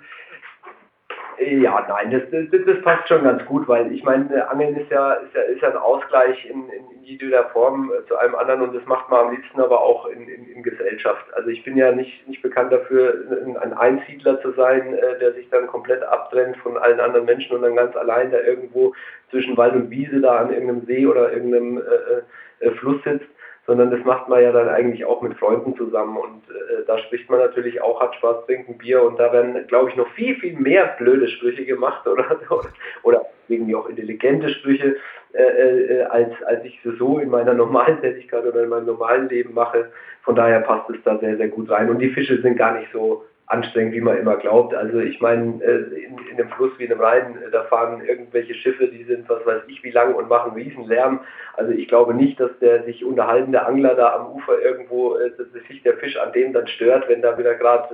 S3: ja, nein, das, das, das, passt schon ganz gut, weil ich meine, Angeln ist ja, ist ja, ist ja ein Ausgleich in, in, in jeder Form zu allem anderen und das macht man am liebsten aber auch in, in, in Gesellschaft. Also ich bin ja nicht, nicht bekannt dafür, ein Einsiedler zu sein, äh, der sich dann komplett abtrennt von allen anderen Menschen und dann ganz allein da irgendwo zwischen Wald und Wiese da an irgendeinem See oder irgendeinem äh, äh Fluss sitzt sondern das macht man ja dann eigentlich auch mit Freunden zusammen. Und äh, da spricht man natürlich auch, hat Spaß, trinken Bier. Und da werden, glaube ich, noch viel, viel mehr blöde Sprüche gemacht oder, oder irgendwie auch intelligente Sprüche, äh, äh, als, als ich so in meiner normalen Tätigkeit oder in meinem normalen Leben mache. Von daher passt es da sehr, sehr gut rein. Und die Fische sind gar nicht so anstrengend, wie man immer glaubt. Also ich meine, äh, in, in einem Fluss wie in einem Rhein, äh, da fahren irgendwelche Schiffe, die sind was weiß ich wie lang und machen riesen Lärm. Also ich glaube nicht, dass der sich unterhaltende Angler da am Ufer irgendwo, äh, dass sich der Fisch an dem dann stört, wenn da wieder gerade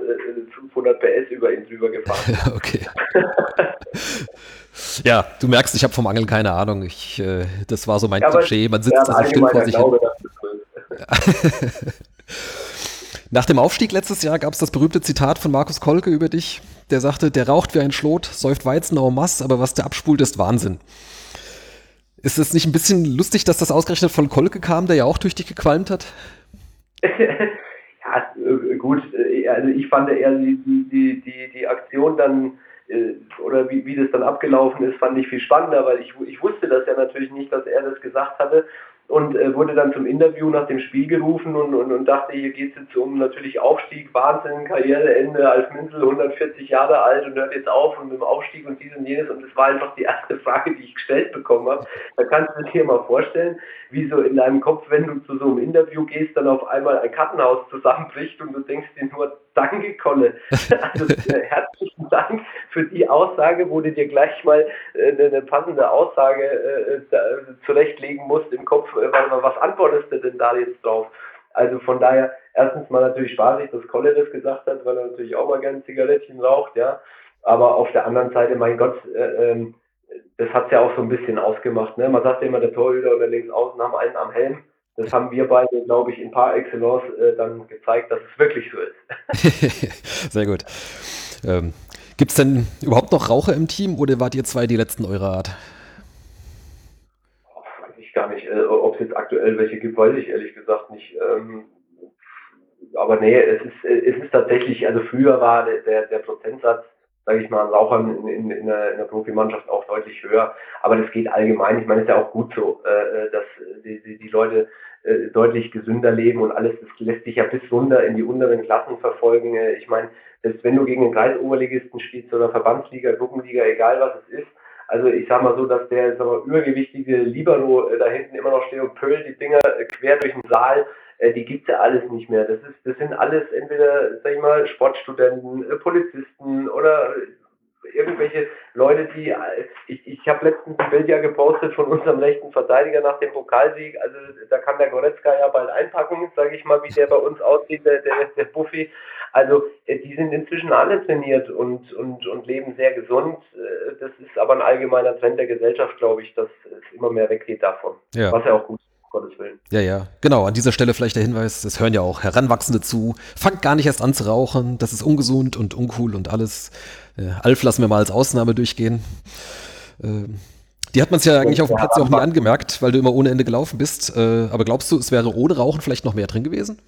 S3: 500 PS über ihn drüber gefahren
S2: ist. okay. ja, du merkst, ich habe vom Angeln keine Ahnung. Ich, äh, das war so mein ja, Klischee. Man sitzt ja, also still vor sich Glaube, hin. Nach dem Aufstieg letztes Jahr gab es das berühmte Zitat von Markus Kolke über dich. Der sagte, der raucht wie ein Schlot, säuft Weizen en masse, aber was der abspult, ist Wahnsinn. Ist es nicht ein bisschen lustig, dass das ausgerechnet von Kolke kam, der ja auch durch dich gequalmt hat?
S3: ja, äh, gut. Äh, also ich fand eher die, die, die, die Aktion dann äh, oder wie, wie das dann abgelaufen ist, fand ich viel spannender, weil ich, ich wusste das ja natürlich nicht, dass er das gesagt hatte und äh, wurde dann zum Interview nach dem Spiel gerufen und, und, und dachte, hier geht es jetzt um natürlich Aufstieg, Wahnsinn, Karriereende als Minzel, 140 Jahre alt und hört jetzt auf und mit dem Aufstieg und dies und jenes und das war einfach die erste Frage, die ich gestellt bekommen habe. Da kannst du dir mal vorstellen, wie so in deinem Kopf, wenn du zu so einem Interview gehst, dann auf einmal ein Kartenhaus zusammenbricht und du denkst dir nur, danke Kolle. Also äh, herzlichen Dank für die Aussage, wo du dir gleich mal äh, eine passende Aussage äh, zurechtlegen musst im Kopf, äh, was antwortest du denn da jetzt drauf? Also von daher, erstens mal natürlich spaßig, dass Kolle das gesagt hat, weil er natürlich auch mal gerne Zigarettchen raucht, ja. Aber auf der anderen Seite, mein Gott, äh, ähm, das hat es ja auch so ein bisschen ausgemacht. Ne? Man sagt ja immer, der Torhüter oder links außen haben einen am Helm. Das haben wir beide, glaube ich, in par excellence äh, dann gezeigt, dass es wirklich so
S2: ist. Sehr gut. Ähm, Gibt es denn überhaupt noch Raucher im Team oder wart ihr zwei die letzten eurer Art?
S3: weiß ich gar nicht. Äh, Ob es jetzt aktuell welche gibt, weiß ich ehrlich gesagt nicht. Ähm, aber nee, es ist, es ist tatsächlich, also früher war der, der, der Prozentsatz sage ich mal, an Rauchern in, in, in, der, in der Profimannschaft auch deutlich höher. Aber das geht allgemein. Ich meine, es ist ja auch gut so, äh, dass die, die, die Leute äh, deutlich gesünder leben und alles, das lässt sich ja bis runter in die unteren Klassen verfolgen. Äh, ich meine, selbst wenn du gegen einen Kreisoberligisten spielst oder Verbandsliga, Gruppenliga, egal was es ist, also ich sag mal so, dass der sag übergewichtige Libero äh, da hinten immer noch steht und pölt die Dinger äh, quer durch den Saal. Äh, die gibt's ja alles nicht mehr. Das ist, das sind alles entweder, sag ich mal, Sportstudenten, äh, Polizisten oder irgendwelche Leute, die, äh, ich, ich habe letztens ein Bild ja gepostet von unserem rechten Verteidiger nach dem Pokalsieg, also da kann der Goretzka ja bald einpacken, sage ich mal, wie der bei uns aussieht, der, der, der Buffy. Also äh, die sind inzwischen alle trainiert und, und, und leben sehr gesund. Äh, das ist aber ein allgemeiner Trend der Gesellschaft, glaube ich, dass es immer mehr weggeht davon.
S2: Ja.
S3: Was ja auch gut ist. Gottes Willen.
S2: Ja, ja, genau. An dieser Stelle vielleicht der Hinweis, das hören ja auch Heranwachsende zu. Fangt gar nicht erst an zu rauchen, das ist ungesund und uncool und alles. Äh, Alf lassen wir mal als Ausnahme durchgehen. Ähm, die hat man es ja eigentlich auf dem Platz auch nie angemerkt, weil du immer ohne Ende gelaufen bist. Äh, aber glaubst du, es wäre ohne Rauchen vielleicht noch mehr drin gewesen?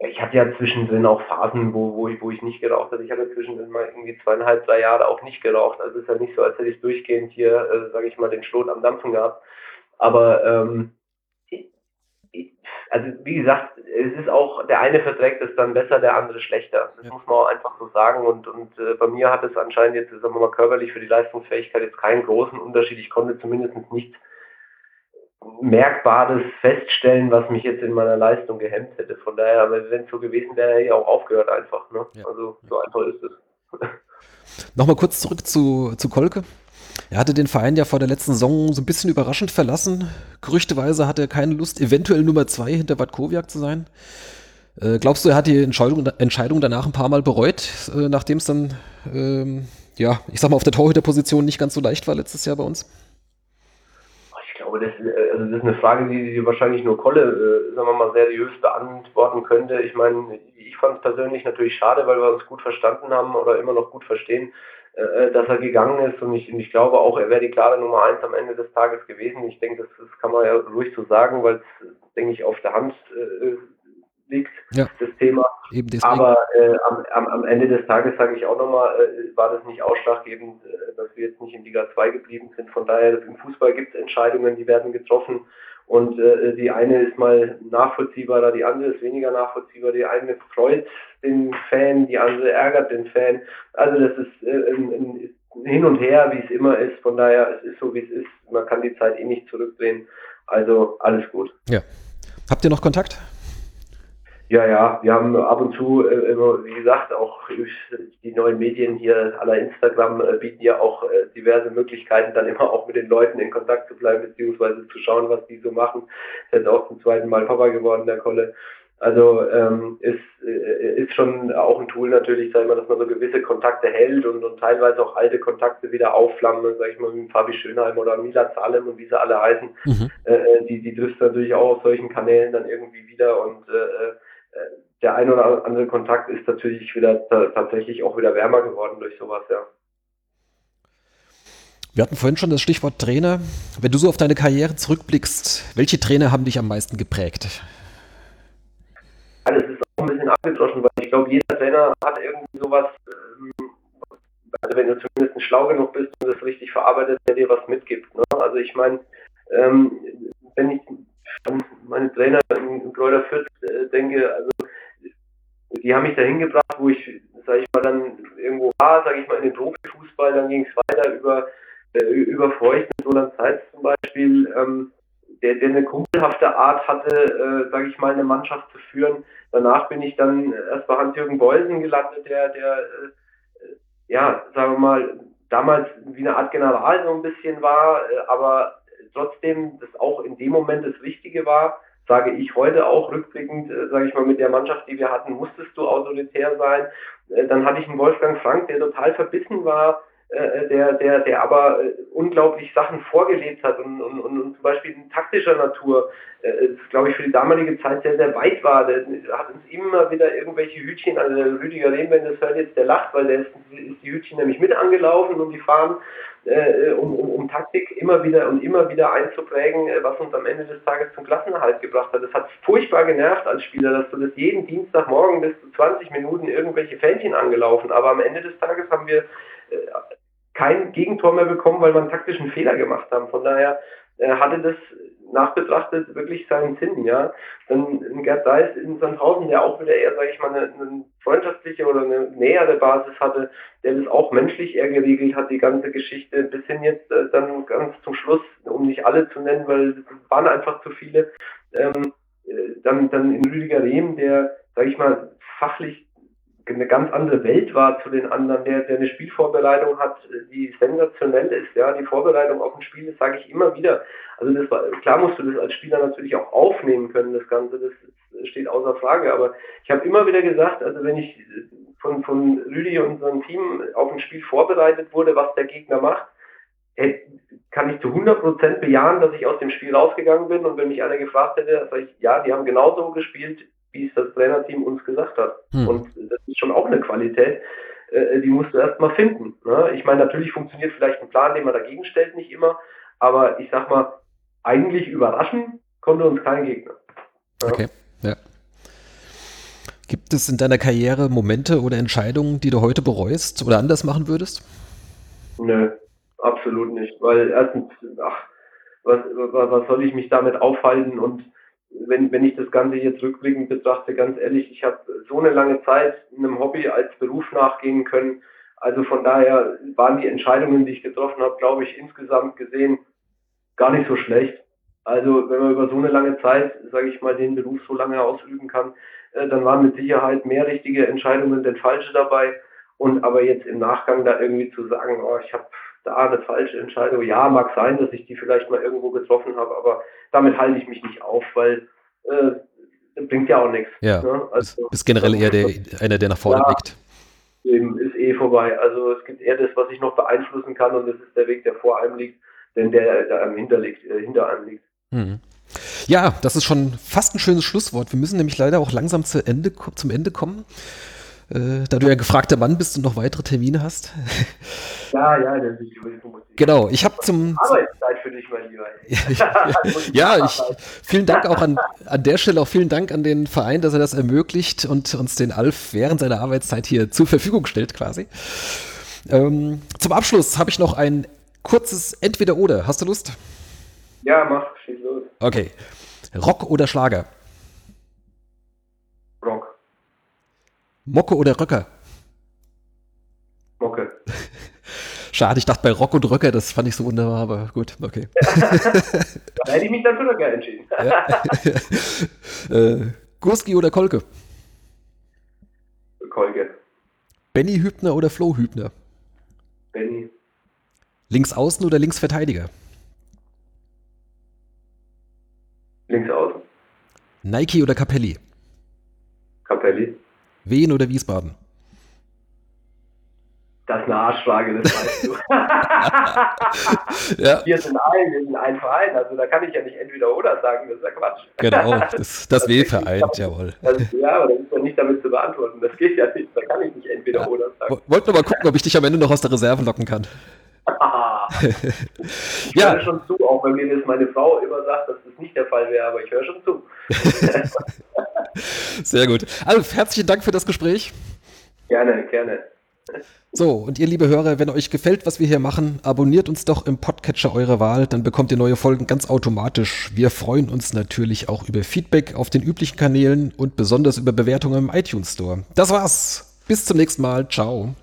S3: Ich hatte ja zwischendrin auch Phasen, wo, wo, ich, wo ich nicht geraucht habe. Ich habe zwischendrin mal irgendwie zweieinhalb, drei Jahre auch nicht geraucht. Also es ist ja nicht so, als hätte ich durchgehend hier, äh, sage ich mal, den Schlot am Dampfen gehabt. Aber ähm, also wie gesagt, es ist auch, der eine verträgt es dann besser, der andere schlechter. Das ja. muss man auch einfach so sagen. Und, und äh, bei mir hat es anscheinend jetzt, sagen wir mal, körperlich für die Leistungsfähigkeit jetzt keinen großen Unterschied. Ich konnte zumindest nicht Merkbares feststellen, was mich jetzt in meiner Leistung gehemmt hätte. Von daher, wenn es so gewesen wäre, hätte ich auch aufgehört einfach. Ne? Ja. Also so einfach ist es.
S2: Nochmal kurz zurück zu, zu Kolke. Er hatte den Verein ja vor der letzten Saison so ein bisschen überraschend verlassen. Gerüchteweise hatte er keine Lust, eventuell Nummer zwei hinter Watkowiak zu sein. Äh, glaubst du, er hat die Entscheidung, Entscheidung danach ein paar Mal bereut, äh, nachdem es dann, ähm, ja, ich sag mal, auf der Torhüterposition nicht ganz so leicht war letztes Jahr bei uns?
S3: Ich glaube, das, äh, also das ist eine Frage, die, die wahrscheinlich nur Kolle, äh, sagen wir mal, seriös beantworten könnte. Ich meine, ich fand es persönlich natürlich schade, weil wir uns gut verstanden haben oder immer noch gut verstehen. Äh, dass er gegangen ist und ich, ich glaube auch, er wäre die klare Nummer eins am Ende des Tages gewesen. Ich denke, das, das kann man ja ruhig so sagen, weil es, denke ich, auf der Hand äh, liegt, ja. das Thema. Aber äh, am, am, am, Ende des Tages sage ich auch nochmal, äh, war das nicht ausschlaggebend, äh, dass wir jetzt nicht in Liga 2 geblieben sind. Von daher, im Fußball gibt es Entscheidungen, die werden getroffen. Und äh, die eine ist mal nachvollziehbarer, die andere ist weniger nachvollziehbar. Die eine freut den Fan, die andere ärgert den Fan. Also das ist äh, ein, ein hin und her, wie es immer ist. Von daher, es ist so, wie es ist. Man kann die Zeit eh nicht zurückdrehen. Also alles gut.
S2: Ja. Habt ihr noch Kontakt?
S3: Ja, ja, wir haben ab und zu, äh, wie gesagt, auch die neuen Medien hier aller Instagram äh, bieten ja auch äh, diverse Möglichkeiten, dann immer auch mit den Leuten in Kontakt zu bleiben, beziehungsweise zu schauen, was die so machen. Er ist auch zum zweiten Mal Papa geworden, der Kolle. Also ähm, ist, äh, ist schon auch ein Tool natürlich, sag ich mal, dass man so gewisse Kontakte hält und, und teilweise auch alte Kontakte wieder aufflammen, sag ich mal, wie Fabi Schönheim oder Mila Zalem und wie sie alle heißen. Mhm. Äh, die, die triffst natürlich auch auf solchen Kanälen dann irgendwie wieder und äh, der ein oder andere Kontakt ist natürlich wieder tatsächlich auch wieder wärmer geworden durch sowas, ja.
S2: Wir hatten vorhin schon das Stichwort Trainer. Wenn du so auf deine Karriere zurückblickst, welche Trainer haben dich am meisten geprägt?
S3: Alles ist auch ein bisschen abgedroschen, weil ich glaube, jeder Trainer hat irgendwie sowas, ähm, also wenn du zumindest schlau genug bist und das richtig verarbeitet, der dir was mitgibt. Ne? Also ich meine, ähm, wenn ich an meine Trainer in Kräuter Fürth äh, denke, also die haben mich dahin gebracht, wo ich, sage ich mal, dann irgendwo war, sage ich mal, in den Profifußball, dann ging es weiter über, äh, über Feucht mit Roland Zeitz zum Beispiel, ähm, der, der eine kumpelhafte Art hatte, äh, sage ich mal, eine Mannschaft zu führen. Danach bin ich dann erst bei Hans-Jürgen Beusen gelandet, der, der äh, ja, sagen wir mal, damals wie eine Art General so ein bisschen war, äh, aber trotzdem das auch in dem Moment das Richtige war sage ich heute auch rückblickend, äh, sage ich mal, mit der Mannschaft, die wir hatten, musstest du autoritär sein. Äh, dann hatte ich einen Wolfgang Frank, der total verbissen war, äh, der, der, der aber äh, unglaublich Sachen vorgelebt hat und, und, und, und zum Beispiel in taktischer Natur, äh, glaube ich, für die damalige Zeit sehr, sehr weit war. Der hat uns immer wieder irgendwelche Hütchen, also der Rüdiger Rehm, wenn das hört jetzt, der lacht, weil der ist, ist die Hütchen nämlich mit angelaufen und die fahren äh, um, um, um Taktik immer wieder und immer wieder einzuprägen, äh, was uns am Ende des Tages zum Klassenerhalt gebracht hat. Das hat furchtbar genervt als Spieler, dass du das jeden Dienstagmorgen bis zu 20 Minuten irgendwelche Fähnchen angelaufen, aber am Ende des Tages haben wir äh, kein Gegentor mehr bekommen, weil wir einen taktischen Fehler gemacht haben. Von daher äh, hatte das nachbetrachtet wirklich seinen Sinn, ja. Dann Gerd Seis in Sandhausen, der auch wieder eher, sage ich mal, eine, eine, freundschaftliche oder eine nähere Basis hatte, der das auch menschlich eher geregelt hat, die ganze Geschichte, bis hin jetzt äh, dann ganz zum Schluss, um nicht alle zu nennen, weil es waren einfach zu viele, ähm, äh, dann, dann in Rüdiger Rehm, der, sage ich mal, fachlich eine ganz andere Welt war zu den anderen, der, der eine Spielvorbereitung hat, die sensationell ist. Ja, die Vorbereitung auf ein Spiel, das sage ich immer wieder. Also das war, klar musst du das als Spieler natürlich auch aufnehmen können, das Ganze, das, steht außer Frage. Aber ich habe immer wieder gesagt, also wenn ich von, von Rüdi und seinem Team auf ein Spiel vorbereitet wurde, was der Gegner macht, kann ich zu 100% bejahen, dass ich aus dem Spiel rausgegangen bin und wenn mich einer gefragt hätte, sage ich, ja, die haben genauso gespielt, wie es das Trainerteam uns gesagt hat. Hm. Und das ist schon auch eine Qualität, äh, die musst du erstmal finden. Ne? Ich meine, natürlich funktioniert vielleicht ein Plan, den man dagegen stellt, nicht immer, aber ich sag mal, eigentlich überraschen konnte uns kein Gegner.
S2: Ja? Okay, ja. Gibt es in deiner Karriere Momente oder Entscheidungen, die du heute bereust oder anders machen würdest?
S3: Nö, absolut nicht. Weil erstens, ach, was, was soll ich mich damit aufhalten und wenn, wenn ich das Ganze jetzt rückblickend betrachte, ganz ehrlich, ich habe so eine lange Zeit einem Hobby als Beruf nachgehen können. Also von daher waren die Entscheidungen, die ich getroffen habe, glaube ich, insgesamt gesehen gar nicht so schlecht. Also wenn man über so eine lange Zeit, sage ich mal, den Beruf so lange ausüben kann, äh, dann waren mit Sicherheit mehr richtige Entscheidungen denn falsche dabei. Und aber jetzt im Nachgang da irgendwie zu sagen, oh, ich habe da eine falsche Entscheidung. Ja, mag sein, dass ich die vielleicht mal irgendwo getroffen habe, aber damit halte ich mich nicht auf, weil äh, bringt ja auch nichts.
S2: Ja, ne? also, ist generell eher der, einer, der nach vorne ja, blickt.
S3: Eben, ist eh vorbei. Also es gibt eher das, was ich noch beeinflussen kann und das ist der Weg, der vor einem liegt, denn der, der einem hinter, liegt, äh, hinter einem liegt. Mhm.
S2: Ja, das ist schon fast ein schönes Schlusswort. Wir müssen nämlich leider auch langsam zu Ende, zum Ende kommen. Äh, da du ja gefragter Mann bist und noch weitere Termine hast.
S3: Ja, ja, das ist
S2: Genau, ich habe zum.
S3: Arbeitszeit für dich, mein Lieber.
S2: ja, ich, vielen Dank auch an, an der Stelle, auch vielen Dank an den Verein, dass er das ermöglicht und uns den Alf während seiner Arbeitszeit hier zur Verfügung stellt, quasi. Ähm, zum Abschluss habe ich noch ein kurzes Entweder-Oder. Hast du Lust?
S3: Ja, mach, schieß los.
S2: Okay. Rock oder Schlager? Mocke oder Röcker?
S3: Mocke.
S2: Schade, ich dachte bei Rock und Röcker, das fand ich so wunderbar, aber gut, okay.
S3: da hätte ich mich dann für Röcker entschieden.
S2: äh, Gurski oder Kolke?
S3: Kolke.
S2: Benny Hübner oder Flo Hübner?
S3: Benny.
S2: Links außen oder links Verteidiger?
S3: Links außen.
S2: Nike oder Capelli?
S3: Capelli.
S2: Wien oder Wiesbaden?
S3: Das ist eine Arschfrage, das weißt du. ja. Wir sind ein, wir sind ein Verein, also da kann ich ja nicht entweder oder sagen, das ist ja Quatsch.
S2: Genau, das, das W-Verein, jawohl.
S3: Das, ja, aber das ist ja nicht damit zu beantworten, das geht ja nicht, da kann ich nicht entweder ja. oder sagen.
S2: Wollten wir mal gucken, ob ich dich am Ende noch aus der Reserve locken kann.
S3: ich ja. höre schon zu, auch wenn mir das meine Frau immer sagt, dass das nicht der Fall wäre, aber ich höre schon zu.
S2: Sehr gut. Alf, herzlichen Dank für das Gespräch.
S3: Gerne, gerne.
S2: So, und ihr liebe Hörer, wenn euch gefällt, was wir hier machen, abonniert uns doch im Podcatcher eurer Wahl, dann bekommt ihr neue Folgen ganz automatisch. Wir freuen uns natürlich auch über Feedback auf den üblichen Kanälen und besonders über Bewertungen im iTunes Store. Das war's. Bis zum nächsten Mal. Ciao.